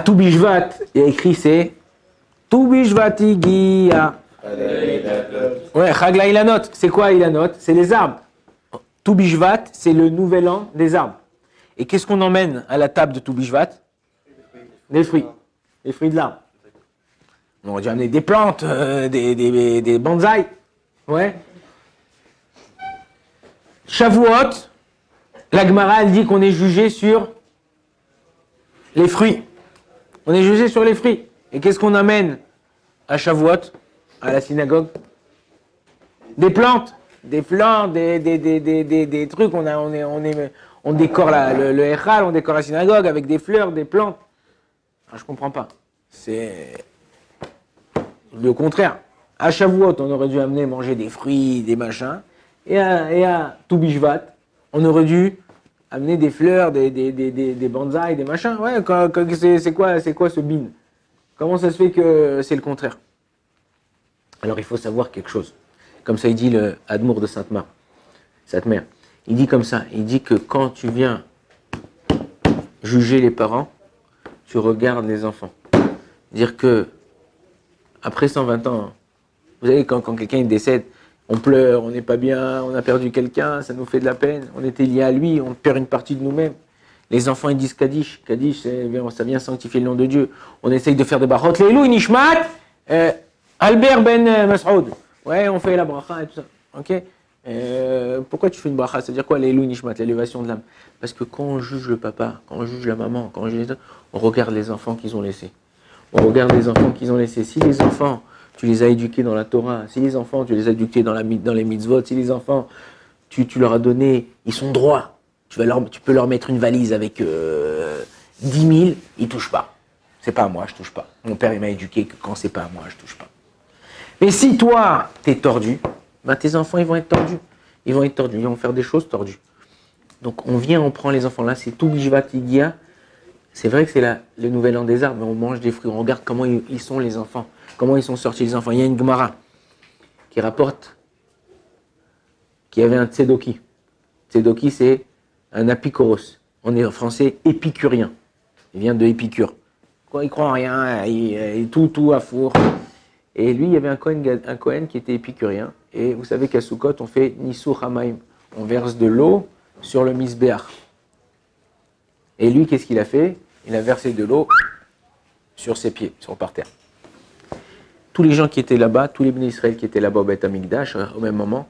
Toubishvat, il y a écrit c'est Toubishvat Igia. Ouais, Chagla Ilanot. C'est quoi Ilanot? C'est les arbres. Toubishvat, c'est le nouvel an des arbres. Et qu'est-ce qu'on emmène à la table de Toubishvat? Des fruits. Des fruits de l'arbre. On aurait dû amener des plantes, euh, des, des, des bonsaïs. Ouais. Shavuot, la Gemara, elle dit qu'on est jugé sur les fruits. On est jugé sur les fruits. Et qu'est-ce qu'on amène à Shavuot, à la synagogue? Des plantes. Des plantes, des, trucs. On, a, on, on, décore le, le Echal, on décore la synagogue avec des fleurs, des plantes. Je comprends pas. C'est le contraire. À Shavuot, on aurait dû amener manger des fruits, des machins. Et à, et on aurait dû amener des fleurs, des, des, des, bonsaïs, des machins. Ouais, c'est quoi, ce bin? Comment ça se fait que c'est le contraire? Alors il faut savoir quelque chose. Comme ça, il dit le de Sainte-Mère. Sainte-Mère. Il dit comme ça. Il dit que quand tu viens juger les parents, tu regardes les enfants. Dire que après 120 ans, vous savez, quand quelqu'un décède, on pleure, on n'est pas bien, on a perdu quelqu'un, ça nous fait de la peine, on était lié à lui, on perd une partie de nous-mêmes. Les enfants, ils disent Kaddish. Kaddish, ça vient sanctifier le nom de Dieu. On essaye de faire des barot. Leilou, Nishmat, euh, Albert Ben Masoud. Ouais, on fait la bracha et tout ça. Ok? Euh, Pourquoi tu fais une bracha? C'est-à-dire quoi, Leilou, Nishmat, l'élévation de l'âme? Parce que quand on juge le papa, quand on juge la maman, quand on juge les on regarde les enfants qu'ils ont laissés. On regarde les enfants qu'ils ont laissés. Si les enfants, tu les as éduqués dans la Torah, si les enfants, tu les as éduqués dans, les mitzvot, si les enfants, tu, leur as donné, ils sont droits, tu, peux leur mettre une valise avec euh, 10 000, ils touchent pas. C'est pas à moi, je touche pas. Mon père, m'a éduqué que quand c'est pas à moi, je touche pas. Mais si toi, tu es tordu, ben tes enfants, ils vont être tordus. Ils vont être tordus, ils vont faire des choses tordues. Donc on vient, on prend les enfants là, c'est tout Bishvatigia. C'est vrai que c'est le nouvel an des arbres, on mange des fruits, on regarde comment ils sont les enfants, comment ils sont sortis les enfants. Il y a une Gemara qui rapporte qu'il y avait un Tsedoki. Tsedoki, c'est un apicoros. On est en français épicurien. Il vient de Épicure. Il croit en rien, il, tout, tout à four. Et lui, il y avait un Kohen, un qui était épicurien. Et vous savez qu'à Sukkot, on fait Nisur Hamaim. On verse de l'eau sur le misbéach. Et lui, qu'est-ce qu'il a fait? Il a versé de l'eau sur ses pieds, sur par terre. Tous les gens qui étaient là-bas, tous les bénis qui étaient là-bas au Beth Amikdash, au même moment,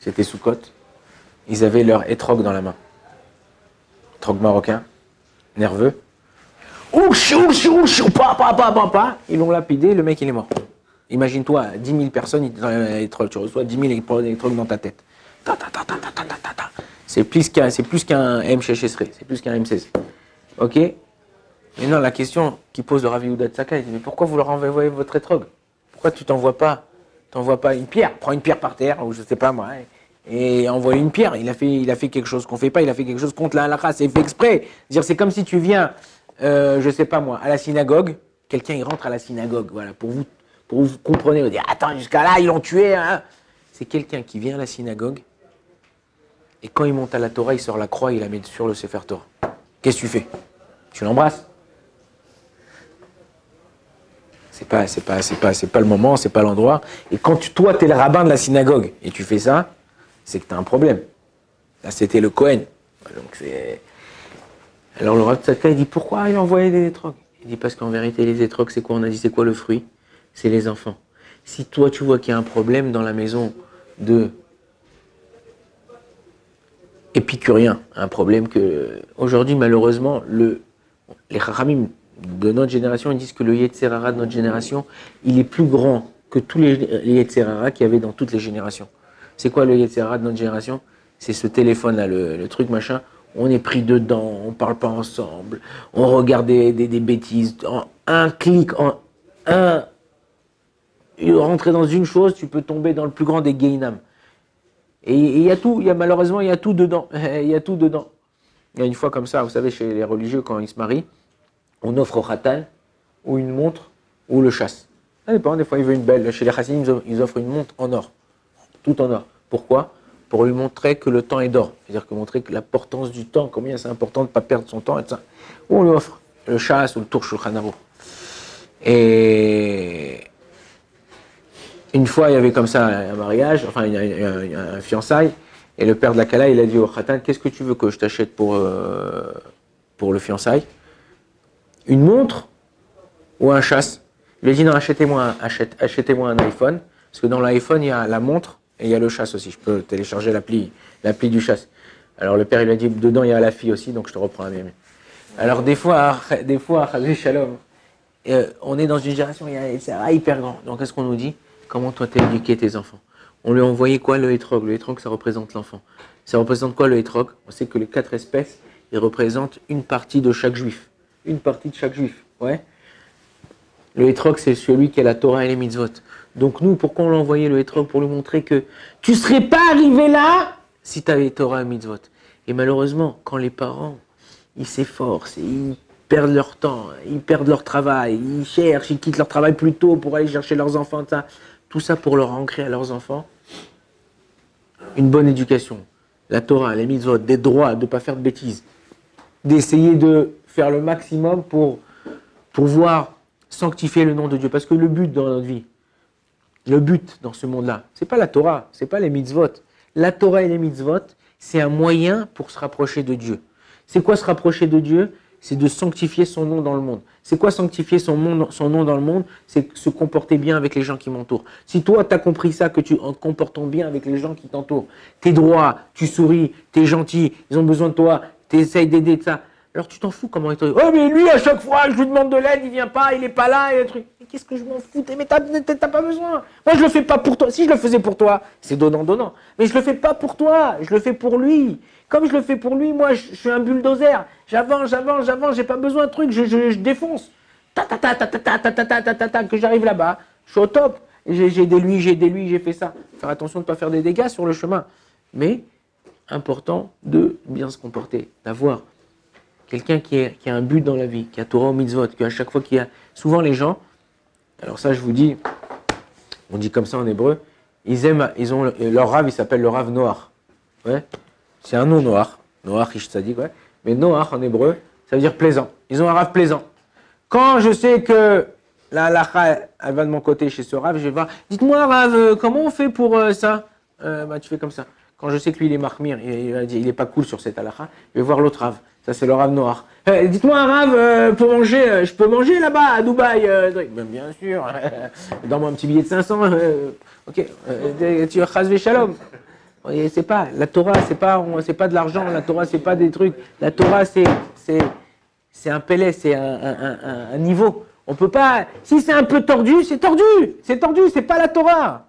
c'était Sukkot, ils avaient leur étrog dans la main. Troc marocain, nerveux. Ils l'ont lapidé, le mec il est mort. Imagine-toi, 10 000 personnes, tu reçois 10 000 électrodes dans ta tête. C'est plus qu'un M c'est plus qu'un M16. Ok? Maintenant, la question qui pose le Ravi Oudat Sakai, mais pourquoi vous leur envoyez votre étrogue? Pourquoi tu t'envoies pas, t'envoies pas une pierre? Prends une pierre par terre, ou je sais pas moi, et envoie une pierre. Il a fait, il a fait quelque chose qu'on fait pas, il a fait quelque chose contre la halakha, c'est fait exprès. C'est comme si tu viens, euh, je sais pas moi, à la synagogue, quelqu'un il rentre à la synagogue, voilà, pour vous, pour vous comprenez, vous dire, attends, jusqu'à là, ils l'ont tué, hein. C'est quelqu'un qui vient à la synagogue, et quand il monte à la Torah, il sort la croix, il la met sur le Sefer Torah. Qu'est-ce que tu fais? Tu l'embrasses? C'est pas, c'est pas, c'est c'est le moment, c'est pas l'endroit. Et quand toi, tu le rabbin de la synagogue et tu fais ça, c'est que tu as un problème. Là, c'était le Cohen. Alors le Rav il dit pourquoi il a envoyé des étrogues? Il dit parce qu'en vérité, les étrogues, c'est quoi? On a dit c'est quoi le fruit? C'est les enfants. Si toi, tu vois qu'il y a un problème dans la maison de épicurien, un problème que aujourd'hui, malheureusement, le, les Chachamim de notre génération, ils disent que le Yetzerara de notre génération, il est plus grand que tous les, les Yetzerara qu'il y avait dans toutes les générations. C'est quoi le Yetzirah de notre génération? C'est ce téléphone-là, le, truc machin. On est pris dedans, on parle pas ensemble, on regarde des, bêtises. En un clic, en un. Rentrer dans une chose, tu peux tomber dans le plus grand des gainam. Et il y a tout, malheureusement, il y a tout dedans. Il y a tout dedans. Il y a une fois comme ça, vous savez, chez les religieux, quand ils se marient, on offre au khatan ou une montre ou le chasse. Ça dépend, des fois, il veut une belle. Chez les chassidim, ils offrent une montre en or tout en or. Pourquoi? Pour lui montrer que le temps est d'or. C'est-à-dire que montrer que l'importance du temps, combien c'est important de ne pas perdre son temps, et ça. on lui offre le chasse ou le tour Shulchan. Et une fois, il y avait comme ça un mariage, enfin a un fiançailles, et le père de la Kala, il a dit au Khatan, qu'est-ce que tu veux que je t'achète pour, euh, pour le fiançailles? Une montre ou un chasse Il lui a dit, non, achetez-moi un, iPhone, parce que dans l'iPhone, il y a la montre et il y a le chasse aussi. Je peux télécharger l'appli, du chasse. Alors le père, il lui a dit, dedans, il y a la fille aussi, donc je te reprends un bébé. Alors des fois, des fois, euh, on est dans une génération, c'est hyper grand. Donc qu'est-ce qu'on nous dit? Comment toi t'as éduqué tes enfants? On lui a envoyé quoi le hétrog? Le hétrog, ça représente l'enfant. Ça représente quoi le hétrog? On sait que les quatre espèces, ils représentent une partie de chaque juif. Une partie de chaque juif, ouais le hétrog, c'est celui qui a la Torah et les mitzvot. Donc nous, pourquoi on l'a envoyé le hétrog Pour lui montrer que tu serais pas arrivé là si tu avais Torah et mitzvot. Et malheureusement, quand les parents, ils s'efforcent, ils perdent leur temps, ils perdent leur travail, ils cherchent, ils quittent leur travail plus tôt pour aller chercher leurs enfants, ça, tout ça pour leur ancrer à leurs enfants une bonne éducation, la Torah, les mitzvot, des droits, de ne pas faire de bêtises, d'essayer de faire le maximum pour pouvoir sanctifier le nom de Dieu. Parce que le but dans notre vie, le but dans ce monde-là, c'est pas la Torah, c'est pas les mitzvot. La Torah et les mitzvot, c'est un moyen pour se rapprocher de Dieu. C'est quoi se rapprocher de Dieu? C'est de sanctifier son nom dans le monde. C'est quoi sanctifier son, nom dans le monde? C'est se comporter bien avec les gens qui m'entourent. Si toi, tu as compris ça, que tu en te comportant bien avec les gens qui t'entourent, t'es droit, tu souris, t'es gentil, ils ont besoin de toi, tu essayes d'aider de ça. Alors tu t'en fous comment il te Oh mais lui à chaque fois je lui demande de l'aide, il vient pas, il est pas là et le truc. Mais qu'est-ce que je m'en fous Mais t'as t'as- pas besoin. Moi je le fais pas pour toi. Si je le faisais pour toi, c'est donnant donnant. Mais je le fais pas pour toi, je le fais pour lui. Comme je le fais pour lui, moi je, suis un bulldozer. J'avance, j'avance, j'avance, j'ai pas besoin de trucs, je, je, je défonce. Ta ta ta ta ta ta ta ta ta ta ta que j'arrive là-bas, je suis au top. J'ai j'ai lui, j'ai aidé lui, j'ai fait ça. Faire attention de pas faire des dégâts sur le chemin. Mais important de bien se comporter, d'avoir quelqu'un qui, a un but dans la vie, qui a Torah au mitzvot, qui à chaque fois qu'il y a... Souvent les gens, alors ça je vous dis, on dit comme ça en hébreu, ils aiment, ils ont, leur rave il s'appelle le rave noir. Ouais. C'est un nom noir, noir, riche tzadik, ouais. Mais noir en hébreu, ça veut dire plaisant. Ils ont un rave plaisant. Quand je sais que la halakha, elle va de mon côté chez ce rave, je vais voir, dites-moi rave, comment on fait pour euh, ça Euh, bah, Tu fais comme ça. Quand je sais que lui il est marmire, il, va dire, il est pas cool sur cette halakha, je vais voir l'autre rave. Ça c'est le rave noir. Euh, dites-moi un rave, euh, pour manger, euh, je peux manger là-bas à Dubaï euh, Ben, Bien sûr. Donne-moi un petit billet de 500. euh, ok. Euh, tu chas shalom. C'est pas la Torah, c'est pas c'est pas de l'argent. La Torah, c'est pas des trucs. La Torah, c'est c'est c'est un pellet, c'est un- un- un- un niveau. On peut pas. Si c'est un peu tordu, c'est tordu. C'est tordu. C'est pas la Torah.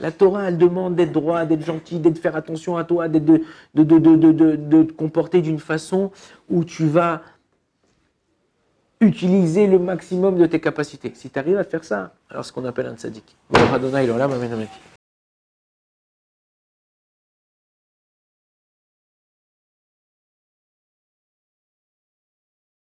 La Torah, elle demande d'être droit, d'être gentil, d'être faire attention à toi, d'être de, de, de, de, te comporter d'une façon où tu vas utiliser le maximum de tes capacités. Si tu arrives à faire ça, alors ce qu'on appelle un tzaddik.